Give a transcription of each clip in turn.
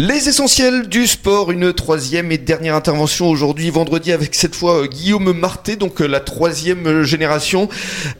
Les essentiels du sport, une troisième et dernière intervention aujourd'hui, vendredi, avec cette fois euh, Guillaume Marté, donc euh, la troisième euh, génération,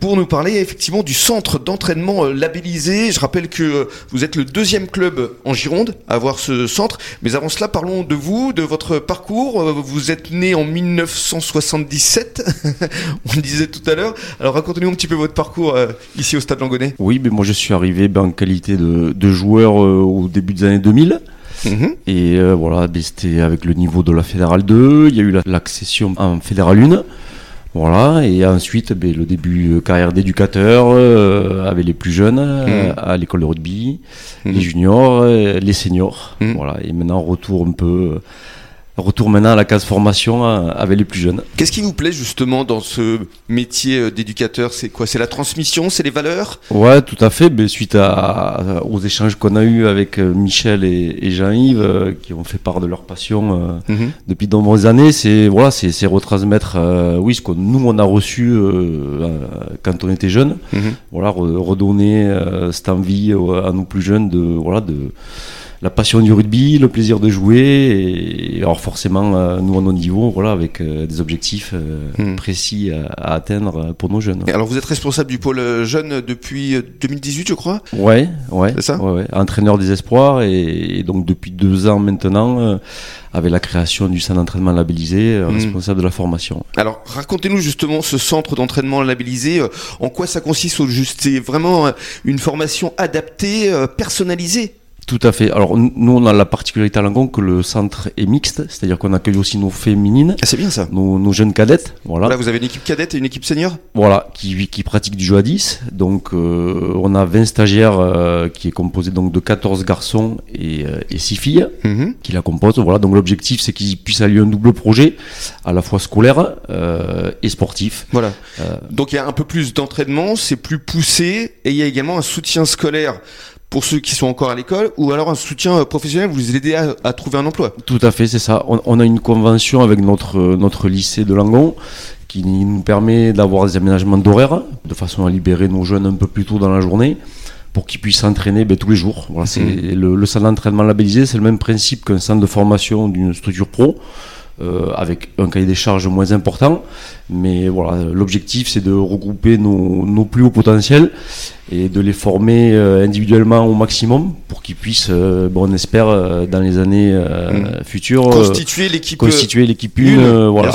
pour nous parler effectivement du centre d'entraînement labellisé. Je rappelle que vous êtes le deuxième club en Gironde à avoir ce centre, mais avant cela, parlons de vous, de votre parcours. Vous êtes né en 1977, on le disait tout à l'heure. Alors racontez-nous un petit peu votre parcours ici au Stade Langonnet. Oui, mais moi je suis arrivé ben, en qualité de joueur au début des années 2000. Mhm. Et euh, voilà, ben, c'était avec le niveau de la Fédérale 2. Il y a eu l'accession en Fédérale 1. Voilà, et ensuite ben, le début euh, carrière d'éducateur euh, avec les plus jeunes mhm. à l'école de rugby, mhm. les juniors, les seniors. Voilà, et maintenant retour un peu retour maintenant à la case formation euh, avec les plus jeunes. Qu'est-ce qui vous plaît justement dans ce métier euh, d'éducateur? C'est quoi? C'est la transmission? C'est les valeurs? Ouais, tout à fait. Mais suite à, aux échanges qu'on a eus avec euh, Michel et, Jean-Yves, qui ont fait part de leur passion mhm. depuis de nombreuses années, c'est voilà, c'est retransmettre, oui, ce que nous on a reçu quand on était jeunes. Mhm. Voilà, redonner cette envie à nos plus jeunes de voilà de la passion du rugby, le plaisir de jouer, et alors forcément, euh, nous à nos niveaux, voilà, avec euh, des objectifs euh, hmm. précis à, atteindre pour nos jeunes. alors vous êtes responsable du pôle jeune depuis 2018, je crois? Ouais, ouais. C'est ça? ouais, Entraîneur des espoirs, et, donc depuis deux ans maintenant, avec la création du centre d'entraînement labellisé, hmm. responsable de la formation. Alors racontez-nous justement ce centre d'entraînement labellisé, en quoi ça consiste au juste? C'est vraiment une formation adaptée, personnalisée? Tout à fait. Alors nous, on a la particularité à Langon que le centre est mixte, c'est-à-dire qu'on accueille aussi nos féminines. Ah, c'est bien ça. Nos, jeunes cadettes. Voilà. Là, vous avez une équipe cadette et une équipe senior? Voilà, qui, qui pratique du jeu à 10. Donc euh, on a 20 stagiaires euh, qui est composé donc de 14 garçons et, euh, et 6 filles mhm. qui la composent. Voilà, donc l'objectif c'est qu'ils puissent allier un double projet, à la fois scolaire et sportif. Voilà. donc il y a un peu plus d'entraînement, c'est plus poussé et il y a également un soutien scolaire pour ceux qui sont encore à l'école ou alors un soutien euh, professionnel, vous les aidez à, trouver un emploi Tout à fait, c'est ça. On, a une convention avec notre, euh, notre lycée de Langon qui nous permet d'avoir des aménagements d'horaire de façon à libérer nos jeunes un peu plus tôt dans la journée pour qu'ils puissent s'entraîner ben, tous les jours. Voilà, c'est mmh. le, le centre d'entraînement labellisé, c'est le même principe qu'un centre de formation d'une structure pro. Euh, avec un cahier des charges moins important. Mais voilà, l'objectif c'est de regrouper nos, nos, plus hauts potentiels et de les former euh, individuellement au maximum pour qu'ils puissent, euh, bon, on espère, dans les années mmh. futures, constituer l'équipe constituer l'équipe une, voilà,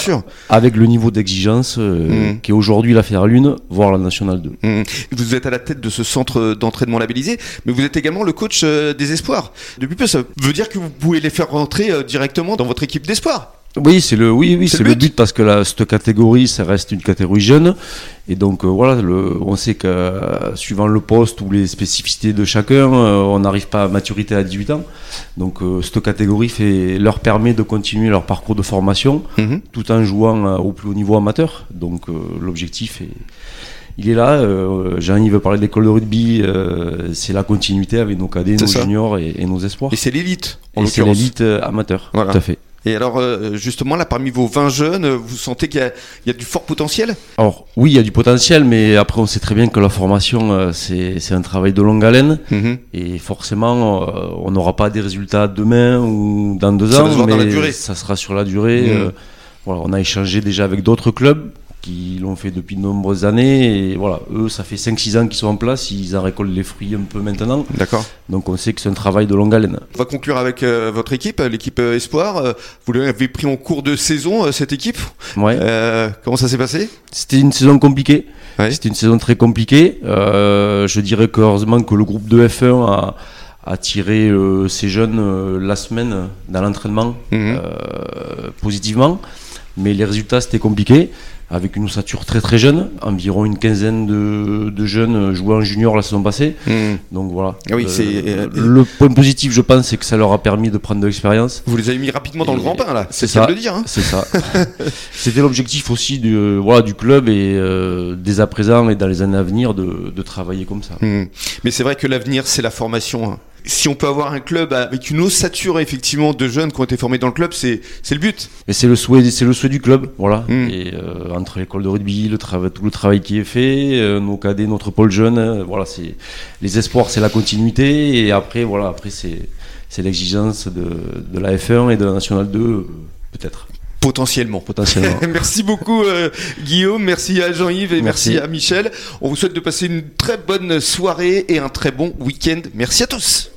avec le niveau d'exigence mmh. qui est aujourd'hui la Fédérale 1, voire la Nationale 2. Mmh. Vous êtes à la tête de ce centre d'entraînement labellisé, mais vous êtes également le coach des espoirs. Depuis peu, ça veut dire que vous pouvez les faire rentrer directement dans votre équipe d'espoir. Oui, c'est le oui oui c'est le, but parce que la, cette catégorie ça reste une catégorie jeune et donc euh, voilà le, on sait que euh, suivant le poste ou les spécificités de chacun euh, on n'arrive pas à maturité à 18 ans donc cette catégorie fait leur permet de continuer leur parcours de formation mhm. tout en jouant au plus haut niveau amateur donc l'objectif est il est là. Jean-Yves veut parler de rugby. c'est la continuité avec nos cadets, nos juniors et, nos espoirs. Et c'est l'élite. Et c'est l'élite amateur. Tout à fait. Et alors, euh, justement, là, parmi vos 20 jeunes, vous sentez qu'il y, a du fort potentiel? Alors, oui, il y a du potentiel, mais après, on sait très bien que la formation, euh, c'est un travail de longue haleine. Mhm. Et forcément, euh, on n'aura pas des résultats demain ou dans deux ans, mais ça sera sur la durée. Mhm. voilà, on a échangé déjà avec d'autres clubs qui l'ont fait depuis de nombreuses années. Et voilà, eux, ça fait 5-6 ans qu'ils sont en place, ils en récoltent les fruits un peu maintenant. D'accord. Donc on sait que c'est un travail de longue haleine. On va conclure avec euh, votre équipe, l'équipe euh, Espoir. Euh, vous l'avez pris en cours de saison, cette équipe Ouais. comment ça s'est passé? C'était une saison compliquée. C'était une saison très compliquée. je dirais qu'heureusement que le groupe de F1 a a tiré ces jeunes la semaine dans l'entraînement mhm. positivement, mais les résultats c'était compliqué avec une ossature très très jeune, environ une quinzaine de, jeunes joueurs en junior la saison passée. Hmm. Donc voilà. Ah oui, c'est euh, le point positif, je pense, c'est que ça leur a permis de prendre de l'expérience. Vous les avez mis rapidement dans le grand pain là. C'est ça. De dire. Hein. c'est ça. C'était l'objectif aussi du voilà du club et euh, dès à présent et dans les années à venir de, travailler comme ça. Hmm. Mais c'est vrai que l'avenir, c'est la formation. Hein si on peut avoir un club avec une ossature effectivement de jeunes qui ont été formés dans le club, c'est le but. Et c'est le souhait, c'est le souhait du club, voilà. Hmm. Et euh, entre l'école de rugby, le travail, tout le travail qui est fait, euh, nos cadets, notre pôle jeune, euh, voilà, c'est les espoirs, c'est la continuité. Et après, voilà, après c'est c'est l'exigence de, de la F1 et de la Nationale 2, euh, peut-être. Potentiellement. Potentiellement. merci beaucoup euh, Guillaume, merci à Jean-Yves et merci. Merci. à Michel. On vous souhaite de passer une très bonne soirée et un très bon week-end. Merci à tous.